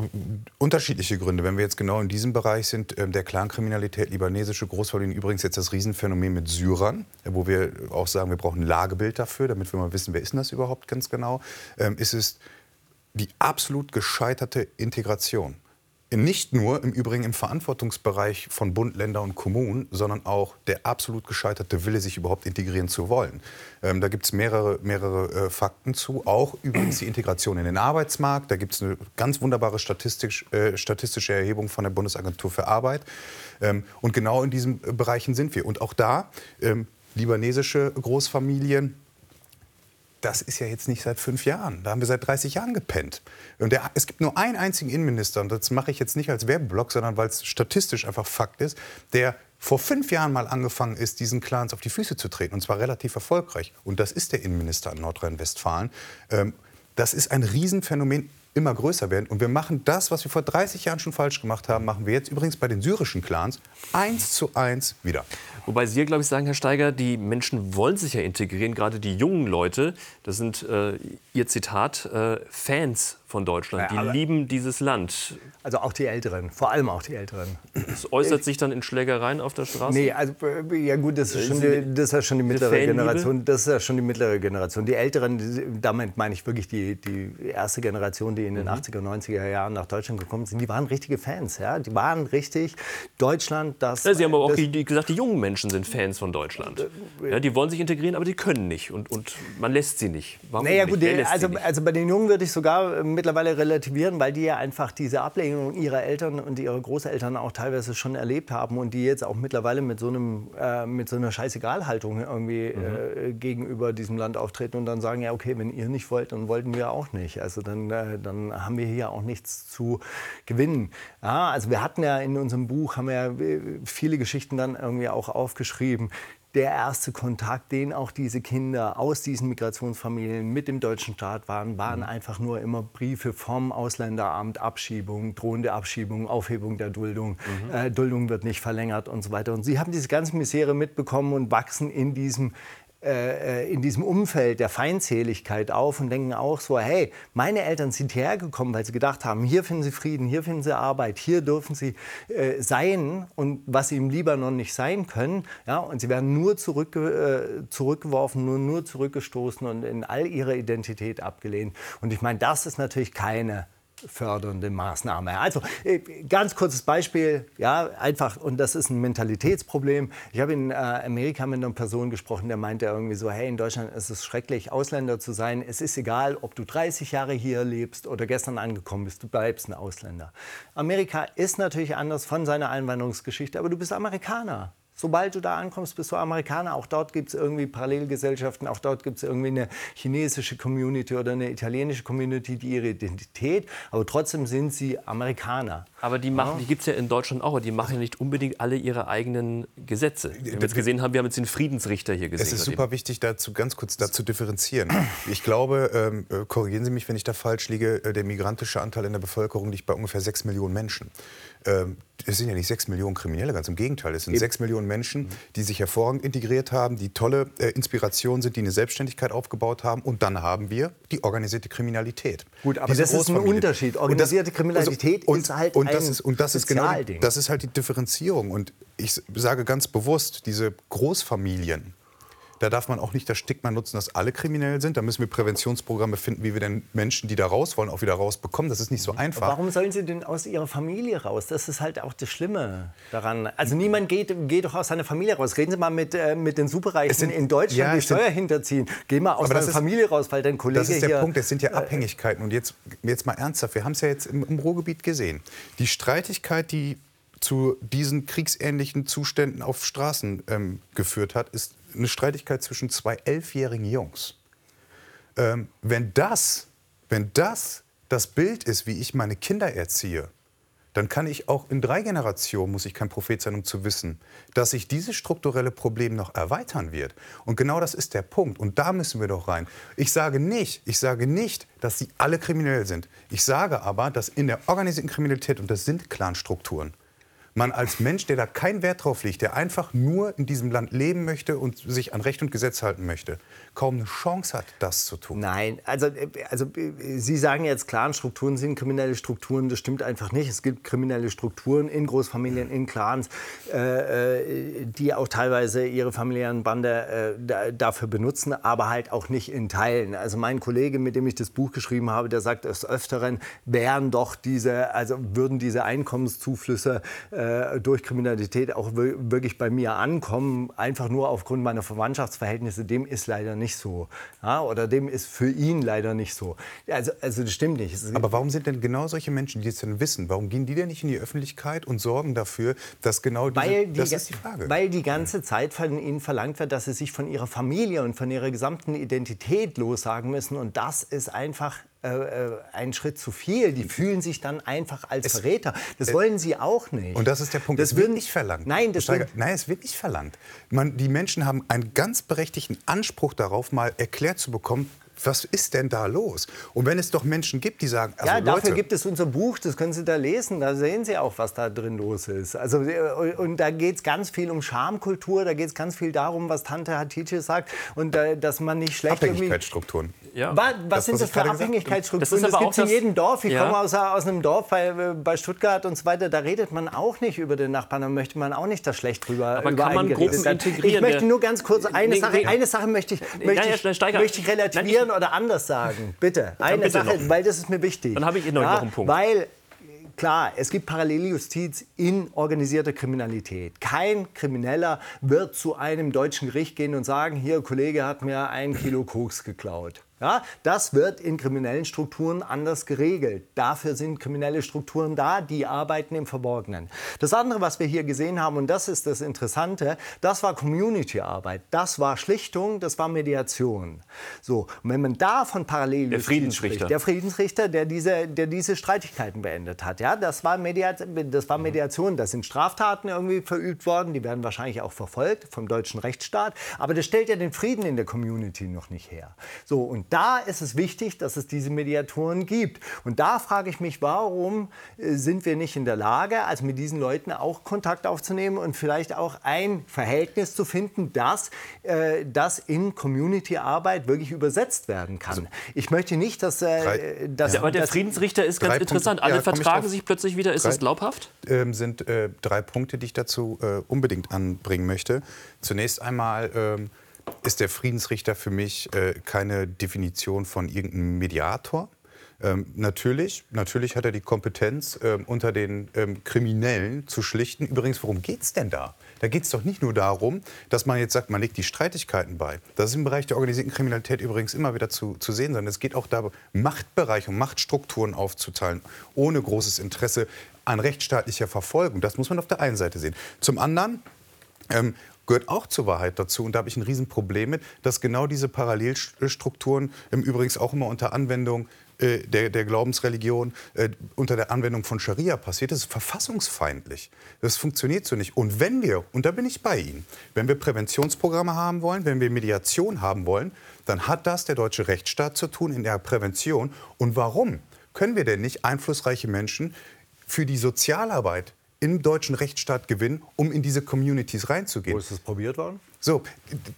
unterschiedliche Gründe. Wenn wir jetzt genau in diesem Bereich sind, der Clankriminalität, libanesische Großfamilien, übrigens jetzt das Riesenphänomen mit Syrern, wo wir auch sagen, wir brauchen ein Lagebild dafür, damit wir mal wissen, wer ist denn das überhaupt ganz genau, ist es die absolut gescheiterte Integration. Nicht nur im Übrigen im Verantwortungsbereich von Bund, Länder und Kommunen, sondern auch der absolut gescheiterte Wille, sich überhaupt integrieren zu wollen. Ähm, da gibt es mehrere, mehrere äh, Fakten zu. Auch übrigens die Integration in den Arbeitsmarkt. Da gibt es eine ganz wunderbare statistisch, äh, statistische Erhebung von der Bundesagentur für Arbeit. Ähm, und genau in diesen Bereichen sind wir. Und auch da ähm, libanesische Großfamilien, das ist ja jetzt nicht seit fünf Jahren. Da haben wir seit 30 Jahren gepennt. Und der, es gibt nur einen einzigen Innenminister, und das mache ich jetzt nicht als Werbeblock, sondern weil es statistisch einfach Fakt ist, der vor fünf Jahren mal angefangen ist, diesen Clans auf die Füße zu treten, und zwar relativ erfolgreich. Und das ist der Innenminister in Nordrhein-Westfalen. Ähm, das ist ein Riesenphänomen immer größer werden. Und wir machen das, was wir vor 30 Jahren schon falsch gemacht haben, machen wir jetzt übrigens bei den syrischen Clans eins zu eins wieder. Wobei Sie, glaube ich, sagen, Herr Steiger, die Menschen wollen sich ja integrieren, gerade die jungen Leute. Das sind äh, Ihr Zitat, äh, Fans von Deutschland. Ja, die lieben dieses Land. Also auch die Älteren, vor allem auch die Älteren. Das äußert sich dann in Schlägereien auf der Straße? Nee, also äh, ja gut, das ist, schon die, das ist ja schon die mittlere Generation. Das ist ja schon die mittlere Generation. Die Älteren, damit meine ich wirklich die, die erste Generation, die in den mhm. 80er, 90er Jahren nach Deutschland gekommen sind, die waren richtige Fans. Ja? Die waren richtig Deutschland, das... Ja, Sie haben aber auch die, gesagt, die jungen Menschen sind Fans von Deutschland. Äh, ja, die wollen sich integrieren, aber die können nicht. Und, und man lässt sie nicht. Warum naja, gut, nicht? Also, also bei den Jungen würde ich sogar mittlerweile relativieren, weil die ja einfach diese Ablehnung ihrer Eltern und ihrer Großeltern auch teilweise schon erlebt haben und die jetzt auch mittlerweile mit so, einem, äh, mit so einer Scheißegalhaltung irgendwie mhm. äh, gegenüber diesem Land auftreten und dann sagen, ja okay, wenn ihr nicht wollt, dann wollten wir auch nicht. Also dann, äh, dann haben wir hier auch nichts zu gewinnen. Ja, also wir hatten ja in unserem Buch, haben wir ja äh, viele Geschichten dann irgendwie auch aufgeschrieben, der erste Kontakt, den auch diese Kinder aus diesen Migrationsfamilien mit dem deutschen Staat waren, waren mhm. einfach nur immer Briefe vom Ausländeramt, Abschiebung, drohende Abschiebung, Aufhebung der Duldung, mhm. äh, Duldung wird nicht verlängert und so weiter. Und sie haben diese ganze Misere mitbekommen und wachsen in diesem in diesem Umfeld der Feindseligkeit auf und denken auch so, hey, meine Eltern sind hierher gekommen, weil sie gedacht haben, hier finden sie Frieden, hier finden sie Arbeit, hier dürfen sie äh, sein und was sie im Libanon nicht sein können. Ja, und sie werden nur zurück, äh, zurückgeworfen, nur, nur zurückgestoßen und in all ihrer Identität abgelehnt. Und ich meine, das ist natürlich keine fördernde Maßnahme. Also äh, ganz kurzes Beispiel, ja, einfach, und das ist ein Mentalitätsproblem. Ich habe in äh, Amerika mit einer Person gesprochen, der meinte irgendwie so, hey, in Deutschland ist es schrecklich, Ausländer zu sein. Es ist egal, ob du 30 Jahre hier lebst oder gestern angekommen bist, du bleibst ein Ausländer. Amerika ist natürlich anders von seiner Einwanderungsgeschichte, aber du bist Amerikaner. Sobald du da ankommst, bist du Amerikaner. Auch dort gibt es irgendwie Parallelgesellschaften, auch dort gibt es irgendwie eine chinesische Community oder eine italienische Community, die ihre Identität, aber trotzdem sind sie Amerikaner. Aber die, machen, Ja. die gibt es ja in Deutschland auch, aber die machen ja nicht unbedingt alle ihre eigenen Gesetze. Wie wir jetzt gesehen haben, wir haben jetzt den Friedensrichter hier gesehen. Es ist super wichtig, dazu ganz kurz dazu differenzieren. Ich glaube, ähm, äh, korrigieren Sie mich, wenn ich da falsch liege, äh, der migrantische Anteil in der Bevölkerung liegt bei ungefähr 6 Millionen Menschen. Ähm, es sind ja nicht 6 Millionen Kriminelle, ganz im Gegenteil. Es sind 6 Millionen Menschen, die sich hervorragend integriert haben, die tolle äh, Inspiration sind, die eine Selbstständigkeit aufgebaut haben. Und dann haben wir die organisierte Kriminalität. Gut, aber Diese das ist ein. Unterschied. Und Organisierte Kriminalität und, ist halt und das ein ist, und das ist genau das ist halt die Differenzierung. Und ich sage ganz bewusst, diese Großfamilien, da darf man auch nicht das Stigma nutzen, dass alle kriminell sind. Da müssen wir Präventionsprogramme finden, wie wir denn Menschen, die da raus wollen, auch wieder rausbekommen. Das ist nicht so einfach. Warum sollen sie denn aus ihrer Familie raus? Das ist halt auch das Schlimme daran. Also niemand geht, geht doch aus seiner Familie raus. Reden Sie mal mit, äh, mit den Superreichen sind- in Deutschland, ja, die es sind- Steuer hinterziehen. Geh mal aus deiner Familie raus, weil dein Kollege Das ist der hier... Punkt, das sind ja Abhängigkeiten. Und jetzt, jetzt mal ernsthaft, wir haben es ja jetzt im, im Ruhrgebiet gesehen. Die Streitigkeit, die zu diesen kriegsähnlichen Zuständen auf Straßen ähm, geführt hat, ist eine Streitigkeit zwischen zwei elfjährigen Jungs. Ähm, wenn, das, wenn das das Bild ist, wie ich meine Kinder erziehe, dann kann ich auch in drei Generationen, muss ich kein Prophet sein, um zu wissen, dass sich dieses strukturelle Problem noch erweitern wird. Und genau das ist der Punkt. Und da müssen wir doch rein. Ich sage nicht, ich sage nicht, dass sie alle kriminell sind. Ich sage aber, dass in der organisierten Kriminalität, und das sind Clanstrukturen, man als Mensch, der da keinen Wert drauf legt, der einfach nur in diesem Land leben möchte und sich an Recht und Gesetz halten möchte, kaum eine Chance hat, das zu tun. Nein, also, äh, also äh, Sie sagen jetzt, Clan-Strukturen sind kriminelle Strukturen. Das stimmt einfach nicht. Es gibt kriminelle Strukturen in Großfamilien, in Clans, äh, äh, die auch teilweise ihre familiären Bande äh, da, dafür benutzen, aber halt auch nicht in Teilen. Also mein Kollege, mit dem ich das Buch geschrieben habe, der sagt des Öfteren, wären doch diese, also würden diese Einkommenszuflüsse äh, durch Kriminalität auch wir- wirklich bei mir ankommen, einfach nur aufgrund meiner Verwandtschaftsverhältnisse. Dem ist leider nicht so. Ja, oder dem ist für ihn leider nicht so. Also, also das stimmt nicht. Aber warum sind denn genau solche Menschen, die es denn wissen, warum gehen die denn nicht in die Öffentlichkeit und sorgen dafür, dass genau diese, Weil die, das ist die Frage. weil die ganze Zeit von ihnen verlangt wird, dass sie sich von ihrer Familie und von ihrer gesamten Identität lossagen müssen. Und das ist einfach äh, äh, ein Schritt zu viel. Die fühlen sich dann einfach als Verräter. Das wollen sie auch nicht. und das ist der Punkt. Das es wird nicht verlangt. Nein, das Steiger, wird, nein, es wird nicht verlangt. Man, die Menschen haben einen ganz berechtigten Anspruch darauf, mal erklärt zu bekommen, was ist denn da los? Und wenn es doch Menschen gibt, die sagen, also ja, dafür Leute, gibt es unser Buch, das können Sie da lesen, da sehen Sie auch, was da drin los ist. Also, äh, und da geht es ganz viel um Schamkultur, da geht es ganz viel darum, was Tante Hatice sagt und äh, dass man nicht schlecht. Abhängigkeitsstrukturen. Ja. Wa- Was, Das, sind was das ich für. Abhängigkeitsstrukturen? Das Das, gibt es in jedem Dorf. Ich Ja. komme aus, aus einem Dorf bei, bei Stuttgart und so weiter. Da redet man auch nicht über den Nachbarn. Da möchte man auch nicht das schlecht drüber Aber kann man Gruppen integrieren, Ich möchte nur ganz kurz eine, Nee, Sache, nee. eine Sache möchte ich, Nee, möchte ja, ich, ja, möchte ich relativieren oder anders sagen. Bitte. Eine bitte Sache, noch. weil das ist mir wichtig. Dann habe ich noch- noch einen Punkt. Weil Klar, es gibt Paralleljustiz in organisierter Kriminalität. Kein Krimineller wird zu einem deutschen Gericht gehen und sagen, hier, Kollege hat mir ein Kilo Koks geklaut. Ja, das wird in kriminellen Strukturen anders geregelt. Dafür sind kriminelle Strukturen da, die arbeiten im Verborgenen. Das andere, was wir hier gesehen haben, und das ist das Interessante, das war Community-Arbeit. Das war Schlichtung, das war Mediation. So, und wenn man da von Paralleljustiz Der Friedensrichter. spricht, der Friedensrichter, der diese, der diese Streitigkeiten beendet hat. Ja, das, war das war Mediation. Da sind Straftaten irgendwie verübt worden. Die werden wahrscheinlich auch verfolgt vom deutschen Rechtsstaat. Aber das stellt ja den Frieden in der Community noch nicht her. So, und da ist es wichtig, dass es diese Mediatoren gibt. Und da frage ich mich, warum äh, sind wir nicht in der Lage, also mit diesen Leuten auch Kontakt aufzunehmen und vielleicht auch ein Verhältnis zu finden, dass äh, das in Community-Arbeit wirklich übersetzt werden kann. ich möchte nicht, dass, äh, Drei- dass, Ja, aber der dass Friedensrichter ist ganz Punkte. interessant. Alle Ja, vertragen sich plötzlich wieder. Ist Drei- das glaubhaft? ähm, sind äh, drei Punkte, die ich dazu äh, unbedingt anbringen möchte. Zunächst einmal ähm, ist der Friedensrichter für mich äh, keine Definition von irgendeinem Mediator. Ähm, natürlich, natürlich hat er die Kompetenz, ähm, unter den ähm, Kriminellen zu schlichten. Übrigens, worum geht es denn da? Da geht es doch nicht nur darum, dass man jetzt sagt, man legt die Streitigkeiten bei. Das ist im Bereich der organisierten Kriminalität übrigens immer wieder zu, zu sehen, sondern es geht auch darum, Machtbereiche und Machtstrukturen aufzuteilen, ohne großes Interesse an rechtsstaatlicher Verfolgung. Das muss man auf der einen Seite sehen. Zum anderen ähm, gehört auch zur Wahrheit dazu. Und da habe ich ein Riesenproblem mit, dass genau diese Parallelstrukturen im Übrigens auch immer unter Anwendung äh, der, der, Glaubensreligion äh, unter der Anwendung von Scharia passiert, das ist verfassungsfeindlich. Das funktioniert so nicht. Und wenn wir, und da bin ich bei Ihnen, wenn wir Präventionsprogramme haben wollen, wenn wir Mediation haben wollen, dann hat das der deutsche Rechtsstaat zu tun in der Prävention. Und warum können wir denn nicht einflussreiche Menschen für die Sozialarbeit im deutschen Rechtsstaat gewinnen, um in diese Communities reinzugehen. Wo ist das probiert worden? So,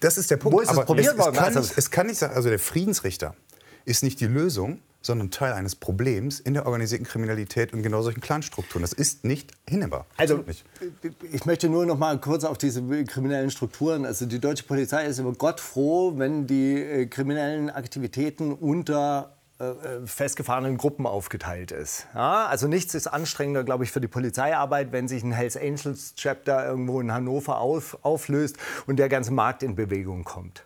das ist der Punkt. Wo ist das probiert es, worden? Es kann, Also- nicht, es kann nicht sein, also der Friedensrichter ist nicht die Lösung, sondern Teil eines Problems in der organisierten Kriminalität und genau solchen Clanstrukturen. Das ist nicht hinnehmbar. Also, nicht. ich möchte nur noch mal kurz auf diese kriminellen Strukturen. Also, die deutsche Polizei ist über Gott froh, wenn die äh, kriminellen Aktivitäten unter festgefahrenen Gruppen aufgeteilt ist. Ja, also nichts ist anstrengender, glaube ich, für die Polizeiarbeit, wenn sich ein Hells Angels Chapter irgendwo in Hannover auf, auflöst und der ganze Markt in Bewegung kommt.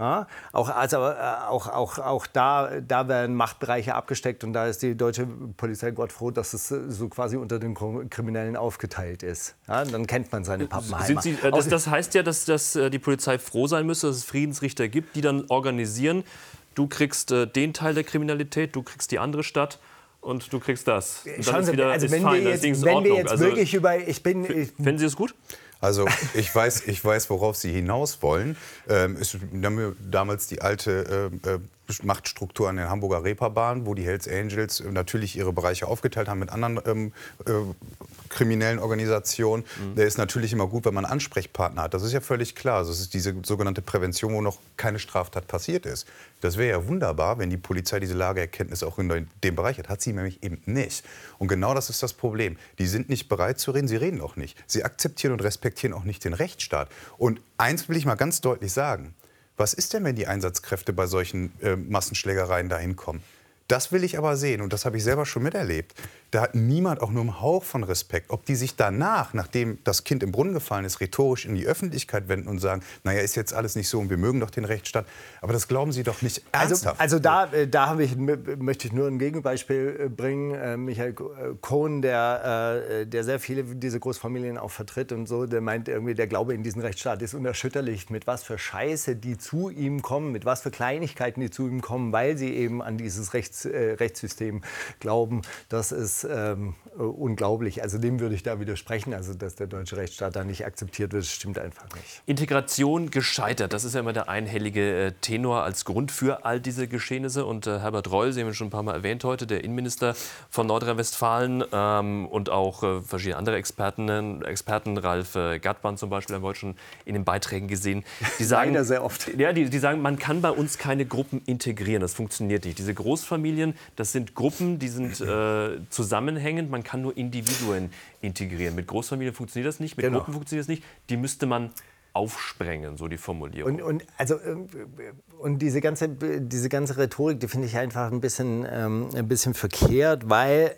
Ja, auch, also, äh, auch, auch, auch da, da werden Machtbereiche abgesteckt und da ist die deutsche Polizei Gott froh, dass es äh, so quasi unter den Kriminellen aufgeteilt ist. Ja, dann kennt man seine Pappenheimer. Sie, äh, das, das heißt ja, dass, dass äh, die Polizei froh sein müsste, dass es Friedensrichter gibt, die dann organisieren. Du kriegst äh, den Teil der Kriminalität, du kriegst die andere Stadt und du kriegst das. Und Schauen ist Sie, wieder, also ist wenn fein, wir das jetzt, wenn wir jetzt Also, wirklich über, ich bin, ich, Finden Sie es gut? Also ich weiß, ich weiß, worauf Sie hinaus wollen. Ähm, es, wir haben damals die alte äh, äh, Machtstruktur an der Hamburger Reeperbahn, wo die Hells Angels äh, natürlich ihre Bereiche aufgeteilt haben mit anderen ähm, äh, kriminellen Organisationen. Der ist natürlich immer gut, wenn man Ansprechpartner hat. Das ist ja völlig klar. Also es ist diese sogenannte Prävention, wo noch keine Straftat passiert ist. Das wäre ja wunderbar, wenn die Polizei diese Lageerkenntnis auch in dem Bereich hat. Hat sie nämlich eben nicht. Und genau das ist das Problem. Die sind nicht bereit zu reden, sie reden auch nicht. Sie akzeptieren und respektieren auch nicht den Rechtsstaat. Und eins will ich mal ganz deutlich sagen. Was ist denn, wenn die Einsatzkräfte bei solchen äh, Massenschlägereien dahin kommen? Das will ich aber sehen und das habe ich selber schon miterlebt. Da hat niemand auch nur einen Hauch von Respekt. Ob die sich danach, nachdem das Kind im Brunnen gefallen ist, rhetorisch in die Öffentlichkeit wenden und sagen, naja, ist jetzt alles nicht so und wir mögen doch den Rechtsstaat. Aber das glauben sie doch nicht Also, ernsthaft. also da, äh, da habe ich, möchte ich nur ein Gegenbeispiel äh, bringen. Äh, Michael Cohn, der, der sehr viele diese Großfamilien auch vertritt und so, der meint irgendwie, der Glaube in diesen Rechtsstaat ist unerschütterlich. Mit was für Scheiße die zu ihm kommen, mit was für Kleinigkeiten die zu ihm kommen, weil sie eben an dieses Rechts, äh, Rechtssystem glauben. Das ist ähm, äh, unglaublich. Also dem würde ich da widersprechen. Also dass der deutsche Rechtsstaat da nicht akzeptiert wird, stimmt einfach nicht. Integration gescheitert, das ist ja immer der einhellige äh, Tenor als Grund für all diese Geschehnisse. Und äh, Herbert Reul, Sie haben ihn schon ein paar Mal erwähnt heute, der Innenminister von Nordrhein-Westfalen ähm, und auch äh, verschiedene andere Experten, Experten Ralf äh, Gattmann zum Beispiel, haben wir heute schon in den Beiträgen gesehen, die sagen, Leider sehr oft. Ja, die, die sagen, man kann bei uns keine Gruppen integrieren. Das funktioniert nicht. Diese Großfamilien, das sind Gruppen, die sind äh, zusammenhängend. Man kann nur Individuen integrieren. Mit Großfamilien funktioniert das nicht, mit Genau. Gruppen funktioniert das nicht. Die müsste man aufsprengen, so die Formulierung. Und, und, also, ähm, und diese, ganze, diese ganze Rhetorik, die finde ich einfach ein bisschen, ähm, ein bisschen verkehrt, weil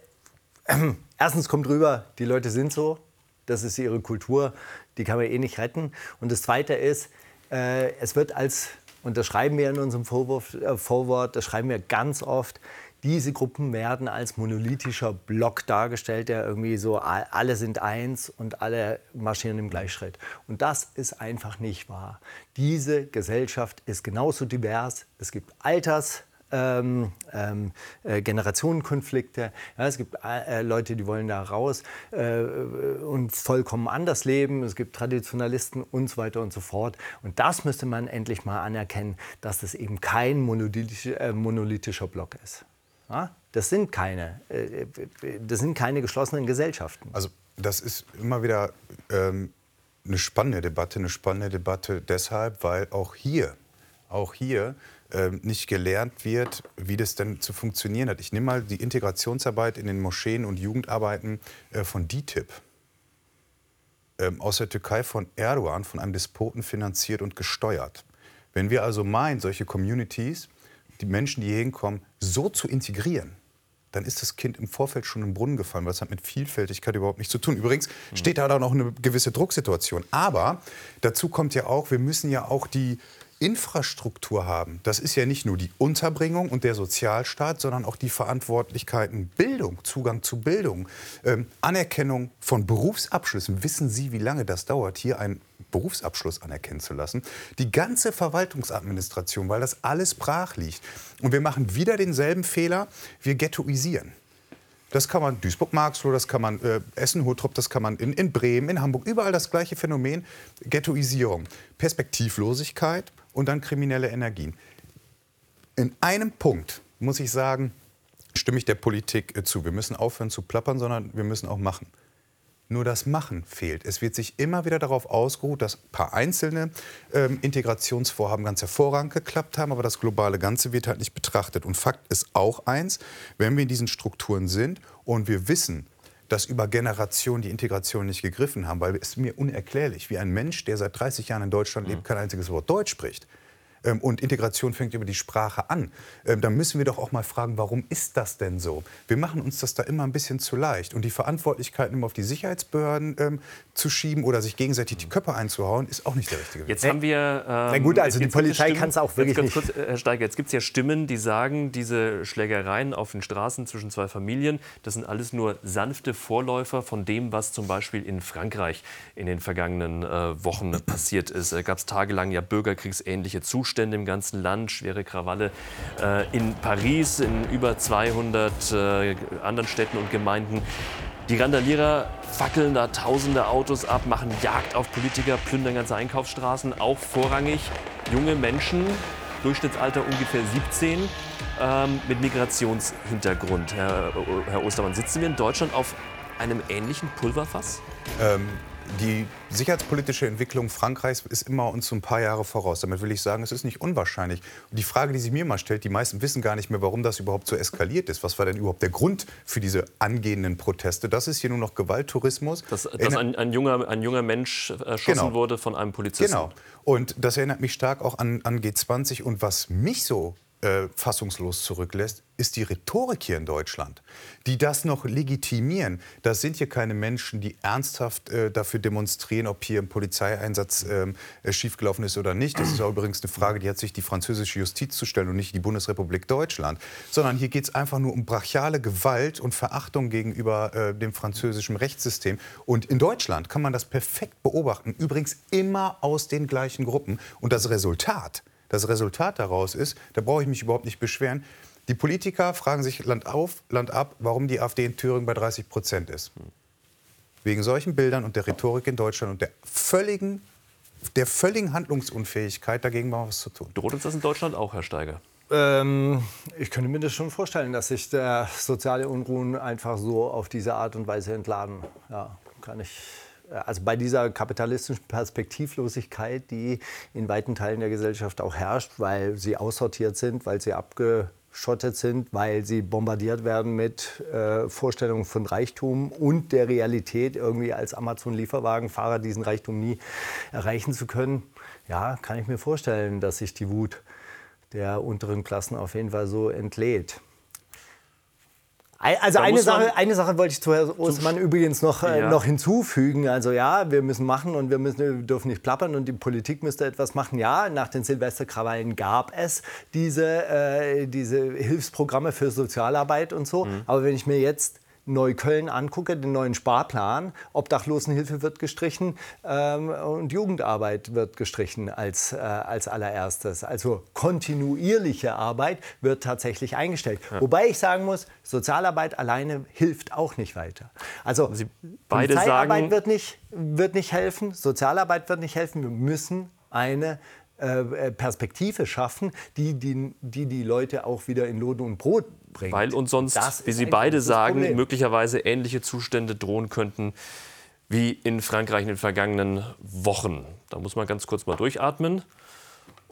ähm, erstens kommt rüber, die Leute sind so, das ist ihre Kultur, die kann man eh nicht retten. Und das Zweite ist, äh, es wird als, und das schreiben wir in unserem Vorwurf, äh, Vorwort, das schreiben wir ganz oft, diese Gruppen werden als monolithischer Block dargestellt, der irgendwie so, alle sind eins und alle marschieren im Gleichschritt. Und das ist einfach nicht wahr. Diese Gesellschaft ist genauso divers. Es gibt Alters, ähm, ähm, äh, Generationenkonflikte. Ja, es gibt äh, Leute, die wollen da raus äh, und vollkommen anders leben. Es gibt Traditionalisten und so weiter und so fort. Und das müsste man endlich mal anerkennen, dass das eben kein monolithischer, äh, monolithischer Block ist. Ja? Das sind keine, äh, das sind keine geschlossenen Gesellschaften. Also das ist immer wieder ähm, eine spannende Debatte, eine spannende Debatte deshalb, weil auch hier, auch hier nicht gelernt wird, wie das denn zu funktionieren hat. Ich nehme mal die Integrationsarbeit in den Moscheen und Jugendarbeiten äh, von DITIB. Ähm, aus der Türkei von Erdogan, von einem Despoten finanziert und gesteuert. Wenn wir also meinen, solche Communities, die Menschen, die hier hinkommen, so zu integrieren, dann ist das Kind im Vorfeld schon im Brunnen gefallen, weil es hat mit Vielfältigkeit überhaupt nichts zu tun. Übrigens steht da dann auch eine gewisse Drucksituation. Aber dazu kommt ja auch, wir müssen ja auch die Infrastruktur haben. Das ist ja nicht nur die Unterbringung und der Sozialstaat, sondern auch die Verantwortlichkeiten Bildung, Zugang zu Bildung, ähm, Anerkennung von Berufsabschlüssen. Wissen Sie, wie lange das dauert, hier ein Berufsabschluss anerkennen zu lassen. Die ganze Verwaltungsadministration, weil das alles brach liegt. Und wir machen wieder denselben Fehler, wir ghettoisieren. Das kann man Duisburg-Marxloh, das kann man äh, Essen-Hottrop, das kann man in, in Bremen, in Hamburg, überall das gleiche Phänomen, Ghettoisierung, Perspektivlosigkeit und dann kriminelle Energien. In einem Punkt muss ich sagen, stimme ich der Politik äh, zu. Wir müssen aufhören zu plappern, sondern wir müssen auch machen. Nur das Machen fehlt. Es wird sich immer wieder darauf ausgeruht, dass ein paar einzelne ähm, Integrationsvorhaben ganz hervorragend geklappt haben, aber das globale Ganze wird halt nicht betrachtet. Und Fakt ist auch eins, wenn wir in diesen Strukturen sind und wir wissen, dass über Generationen die Integration nicht gegriffen haben, weil es mir unerklärlich, wie ein Mensch, der seit 30 Jahren in Deutschland lebt, kein einziges Wort Deutsch spricht und Integration fängt über die Sprache an, ähm, dann müssen wir doch auch mal fragen, warum ist das denn so? Wir machen uns das da immer ein bisschen zu leicht. Und die Verantwortlichkeiten immer auf die Sicherheitsbehörden ähm, zu schieben oder sich gegenseitig die Köpfe einzuhauen, ist auch nicht der richtige Weg. Jetzt haben wir. Ähm, Na gut, also die jetzt gibt es Polizei kann es auch wirklich jetzt ganz nicht. Kurz, äh, Herr Steiger, jetzt gibt es ja Stimmen, die sagen, diese Schlägereien auf den Straßen zwischen zwei Familien, das sind alles nur sanfte Vorläufer von dem, was zum Beispiel in Frankreich in den vergangenen äh, Wochen passiert ist. Da gab es tagelang ja bürgerkriegsähnliche Zustände im ganzen Land, schwere Krawalle äh, in Paris, in über 200 äh, anderen Städten und Gemeinden. Die Randalierer fackeln da tausende Autos ab, machen Jagd auf Politiker, plündern ganze Einkaufsstraßen, auch vorrangig junge Menschen, Durchschnittsalter ungefähr 17, ähm, mit Migrationshintergrund. Herr, Herr Ostermann, sitzen wir in Deutschland auf einem ähnlichen Pulverfass? Ähm, die sicherheitspolitische Entwicklung Frankreichs ist immer uns so ein paar Jahre voraus. Damit will ich sagen, es ist nicht unwahrscheinlich. Und die Frage, die sich mir mal stellt, die meisten wissen gar nicht mehr, warum das überhaupt so eskaliert ist. Was war denn überhaupt der Grund für diese angehenden Proteste? Das ist hier nur noch Gewalttourismus. Dass, dass ein, ein, junger, ein junger Mensch erschossen Genau. wurde von einem Polizisten. Genau. Und das erinnert mich stark auch an, an G20. Und was mich so äh, fassungslos zurücklässt, ist die Rhetorik hier in Deutschland, die das noch legitimieren. Das sind hier keine Menschen, die ernsthaft äh, dafür demonstrieren, ob hier ein Polizeieinsatz ähm, äh, schiefgelaufen ist oder nicht. Das ist auch übrigens eine Frage, die hat sich die französische Justiz zu stellen und nicht die Bundesrepublik Deutschland. Sondern hier geht es einfach nur um brachiale Gewalt und Verachtung gegenüber äh, dem französischen Rechtssystem. Und in Deutschland kann man das perfekt beobachten. Übrigens immer aus den gleichen Gruppen. Und das Resultat, das Resultat daraus ist, da brauche ich mich überhaupt nicht beschweren, die Politiker fragen sich Land auf, Land ab, warum die AfD in Thüringen bei 30 Prozent ist. Wegen solchen Bildern und der Rhetorik in Deutschland und der völligen, der völligen Handlungsunfähigkeit, dagegen mal was zu tun. Droht uns das in Deutschland auch, Herr Steiger? Ähm, ich könnte mir das schon vorstellen, dass sich der soziale Unruhen einfach so auf diese Art und Weise entladen. Ja, kann ich. Also bei dieser kapitalistischen Perspektivlosigkeit, die in weiten Teilen der Gesellschaft auch herrscht, weil sie aussortiert sind, weil sie abgeschottet sind, weil sie bombardiert werden mit äh, Vorstellungen von Reichtum und der Realität, irgendwie als Amazon-Lieferwagenfahrer diesen Reichtum nie erreichen zu können. Ja, kann ich mir vorstellen, dass sich die Wut der unteren Klassen auf jeden Fall so entlädt. Also Da eine Sache, eine Sache wollte ich zu Herrn Ostmann übrigens noch, äh, Ja. noch hinzufügen. Also ja, wir müssen machen und wir, müssen, wir dürfen nicht plappern und die Politik müsste etwas machen. Ja, nach den Silvesterkrawallen gab es diese, äh, diese Hilfsprogramme für Sozialarbeit und so. Mhm. Aber wenn ich mir jetzt Neukölln angucke, den neuen Sparplan, Obdachlosenhilfe wird gestrichen ähm, und Jugendarbeit wird gestrichen als, äh, als allererstes. Also kontinuierliche Arbeit wird tatsächlich eingestellt. Wobei ich sagen muss, Sozialarbeit alleine hilft auch nicht weiter. Also Sie beide Polizeiarbeit sagen- wird nicht, wird nicht helfen, Sozialarbeit wird nicht helfen. Wir müssen eine Perspektive schaffen, die die, die die Leute auch wieder in Lohn und Brot bringt. Weil uns sonst, Das wie Sie beide sagen, Problem. möglicherweise ähnliche Zustände drohen könnten wie in Frankreich in den vergangenen Wochen. Da muss man ganz kurz mal durchatmen.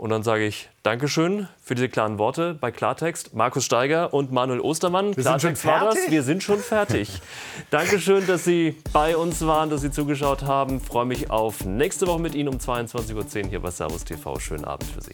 Und dann sage ich Dankeschön für diese klaren Worte bei Klartext. Markus Steiger und Manuel Ostermann. Wir sind schon Klartext war das. fertig? Wir sind schon fertig. Dankeschön, dass Sie bei uns waren, dass Sie zugeschaut haben. Freue mich auf nächste Woche mit Ihnen um 22.10 Uhr hier bei Servus TV. Schönen Abend für Sie.